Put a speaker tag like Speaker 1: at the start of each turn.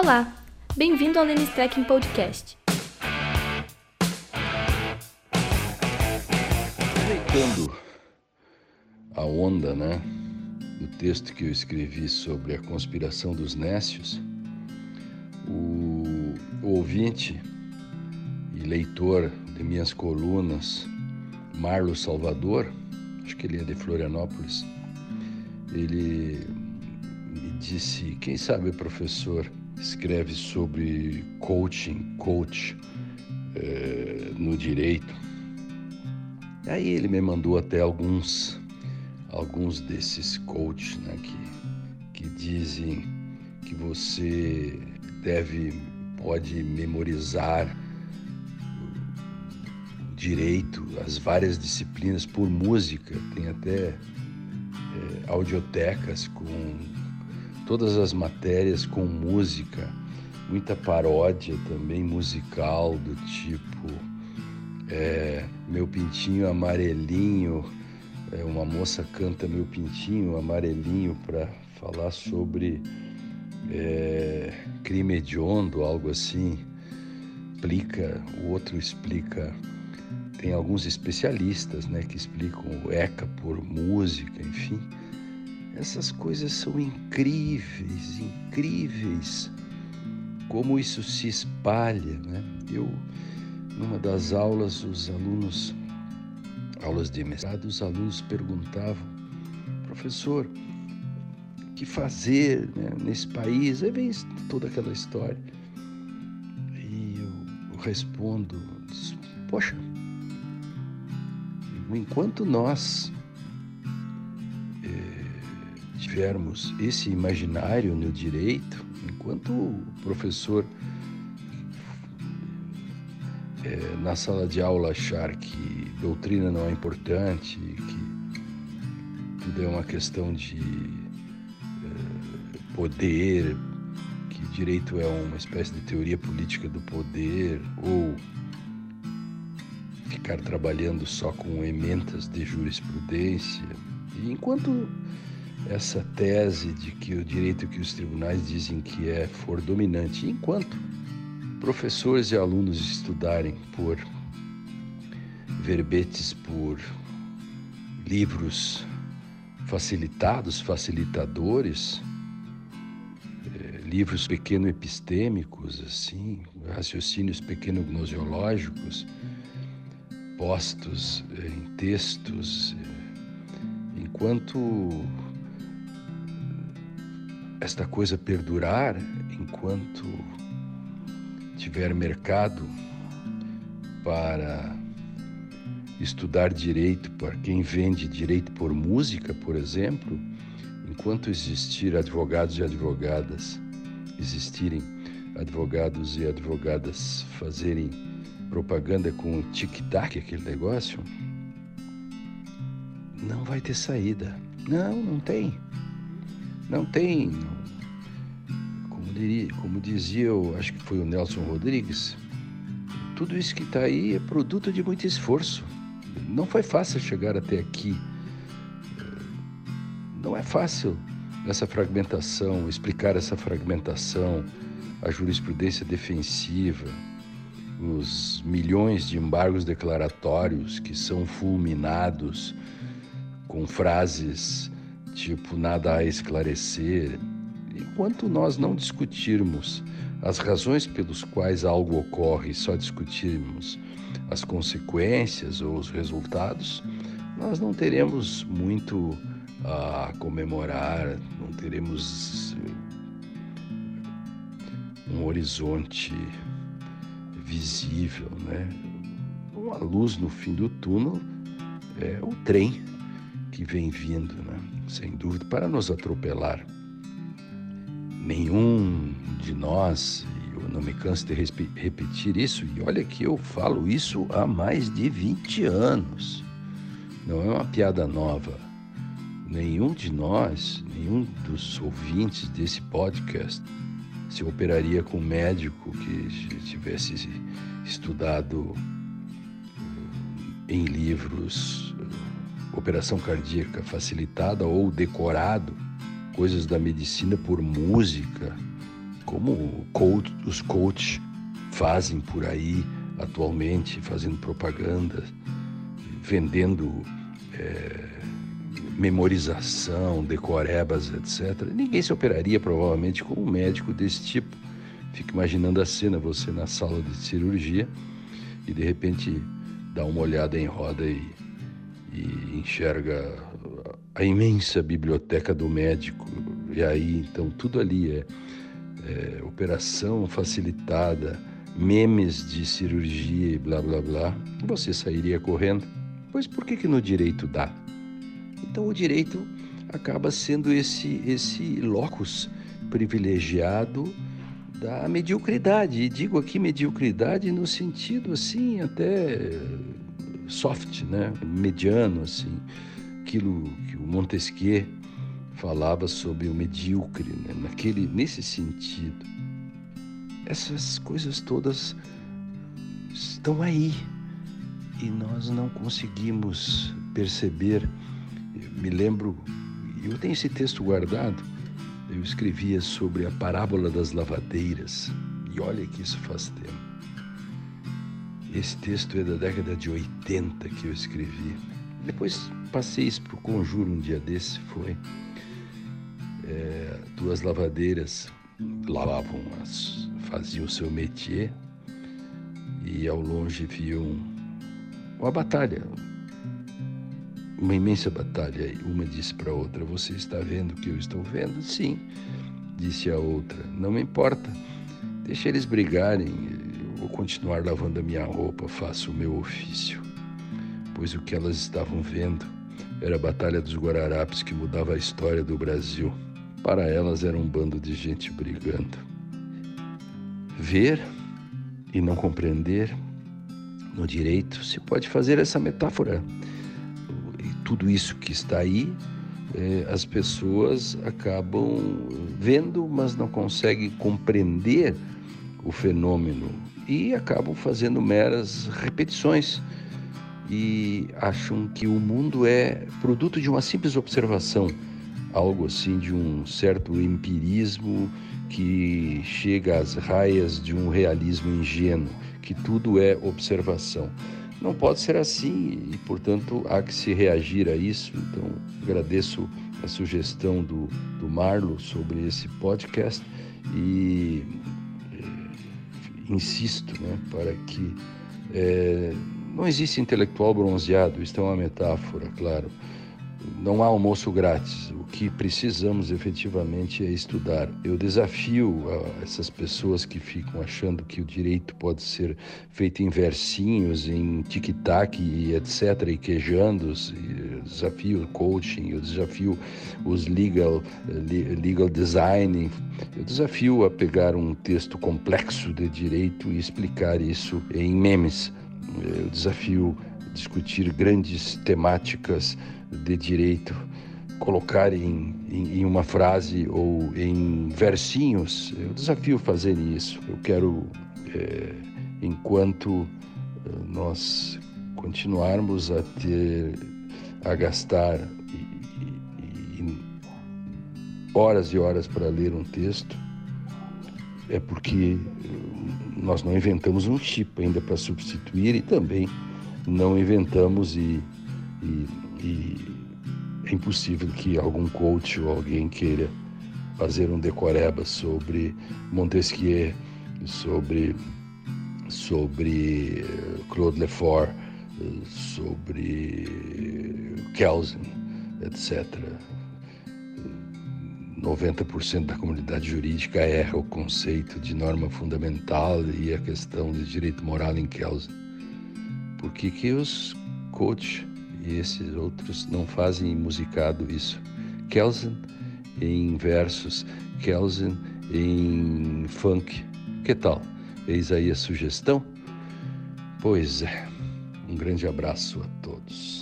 Speaker 1: Olá, bem-vindo ao Lenis Trekking Podcast.
Speaker 2: Aproveitando a onda, né, do texto que eu escrevi sobre a conspiração dos nécios, o, o ouvinte e leitor de minhas colunas, Marlo Salvador, acho que ele é de Florianópolis, ele me disse, quem sabe professor escreve sobre coaching, coach é, no direito. Aí ele me mandou até alguns, alguns desses coaches né, que, que dizem que você deve, pode memorizar direito, as várias disciplinas por música. Tem até é, audiotecas com todas as matérias com música, muita paródia também musical do tipo é, Meu Pintinho Amarelinho. É, uma moça canta Meu Pintinho Amarelinho para falar sobre é, crime hediondo, algo assim. Explica, o outro explica tem alguns especialistas né, que explicam o ECA por música, enfim. Essas coisas são incríveis, incríveis, como isso se espalha. Né? Eu, numa das aulas, os alunos, aulas de mestrado, os alunos perguntavam, professor, o que fazer né, nesse país? Aí vem toda aquela história. E eu, eu respondo, poxa, enquanto nós tivermos esse imaginário no direito, enquanto o professor é, na sala de aula achar que doutrina não é importante, que tudo é uma questão de é, poder, que direito é uma espécie de teoria política do poder, ou ficar trabalhando só com ementas de jurisprudência. E enquanto essa tese de que o direito que os tribunais dizem que é for dominante, enquanto professores e alunos estudarem por verbetes, por livros facilitados, facilitadores, é, livros pequeno-epistêmicos, assim, raciocínios pequeno-gnosiológicos, postos eh, em textos, eh, enquanto esta coisa perdurar, enquanto tiver mercado para estudar direito, para quem vende direito por música, por exemplo, enquanto existir advogados e advogadas, existirem advogados e advogadas fazerem propaganda com o tic-tac, aquele negócio, não vai ter saída. Não, não tem. Não tem. Como, diria, como dizia, eu acho que foi o Nelson Rodrigues, tudo isso que está aí é produto de muito esforço. Não foi fácil chegar até aqui. Não é fácil essa fragmentação, explicar essa fragmentação, a jurisprudência defensiva, os milhões de embargos declaratórios que são fulminados com frases tipo nada a esclarecer, enquanto nós não discutirmos as razões pelos quais algo ocorre, só discutirmos as consequências ou os resultados, nós não teremos muito a comemorar, não teremos um horizonte visível, né? Uma luz no fim do túnel é o trem que vem vindo, né? Sem dúvida, para nos atropelar. Nenhum de nós, eu não me canso de repetir isso, e olha que eu falo isso há mais de 20 anos. Não é uma piada nova. Nenhum de nós, nenhum dos ouvintes desse podcast se operaria com um médico que tivesse estudado eh, em livros operação cardíaca facilitada ou decorado coisas da medicina por música como coach, os coaches fazem por aí atualmente, fazendo propaganda, vendendo é, memorização, decorebas, etc. Ninguém se operaria provavelmente com um médico desse tipo. Fica imaginando a cena, você na sala de cirurgia e de repente dá uma olhada em roda e, e enxerga a imensa biblioteca do médico. E aí, então, tudo ali é, é operação facilitada, memes de cirurgia e blá blá blá. Você sairia correndo? Pois por que, que no direito dá? Então, o direito acaba sendo esse, esse locus privilegiado da mediocridade. E digo aqui mediocridade no sentido assim até soft, né? mediano assim, aquilo que o Montesquieu falava sobre o medíocre, né? naquele nesse sentido. Essas coisas todas estão aí e nós não conseguimos perceber me lembro, eu tenho esse texto guardado, eu escrevia sobre a parábola das lavadeiras, e olha que isso faz tempo. Esse texto é da década de 80 que eu escrevi. Depois passei isso para o Conjuro um dia desse, foi. É, duas lavadeiras lavavam, as, faziam o seu métier e ao longe viam uma batalha, uma imensa batalha. Uma disse para a outra: Você está vendo o que eu estou vendo? Sim, disse a outra. Não me importa. Deixa eles brigarem. Vou continuar lavando a minha roupa, faço o meu ofício. Pois o que elas estavam vendo era a Batalha dos Guararapes que mudava a história do Brasil. Para elas era um bando de gente brigando. Ver e não compreender no direito se pode fazer essa metáfora tudo isso que está aí, é, as pessoas acabam vendo, mas não conseguem compreender o fenômeno e acabam fazendo meras repetições e acham que o mundo é produto de uma simples observação, algo assim de um certo empirismo que chega às raias de um realismo ingênuo, que tudo é observação. Não pode ser assim e, portanto, há que se reagir a isso. Então, agradeço a sugestão do, do Marlo sobre esse podcast e insisto né, para que é, não existe intelectual bronzeado, isto é uma metáfora, claro não há almoço grátis. O que precisamos efetivamente é estudar. Eu desafio essas pessoas que ficam achando que o direito pode ser feito em versinhos, em tic-tac e etc., e quejandos. Eu desafio o coaching, eu desafio os legal, legal design. Eu desafio a pegar um texto complexo de direito e explicar isso em memes. Eu desafio discutir grandes temáticas de direito, colocar em, em, em, uma frase ou em versinhos. Eu desafio fazer isso. Eu quero, é, enquanto eh, nós continuarmos a ter, a gastar e, e, horas e horas para ler um texto, é porque nós não inventamos um chip ainda para substituir e também não inventamos e, e e é impossível que algum coach ou alguém queira fazer um decoreba sobre Montesquieu, sobre sobre eh, Claude Lefort, sobre Kelsen, etc. 90% da comunidade jurídica erra o conceito de norma fundamental e a questão de direito moral em Kelsen. Por que, que os coaches e esses outros não fazem musicado isso. Kelsen em versos, Kelsen em funk. Que tal? Eis aí a sugestão? Pois é. Um grande abraço a todos.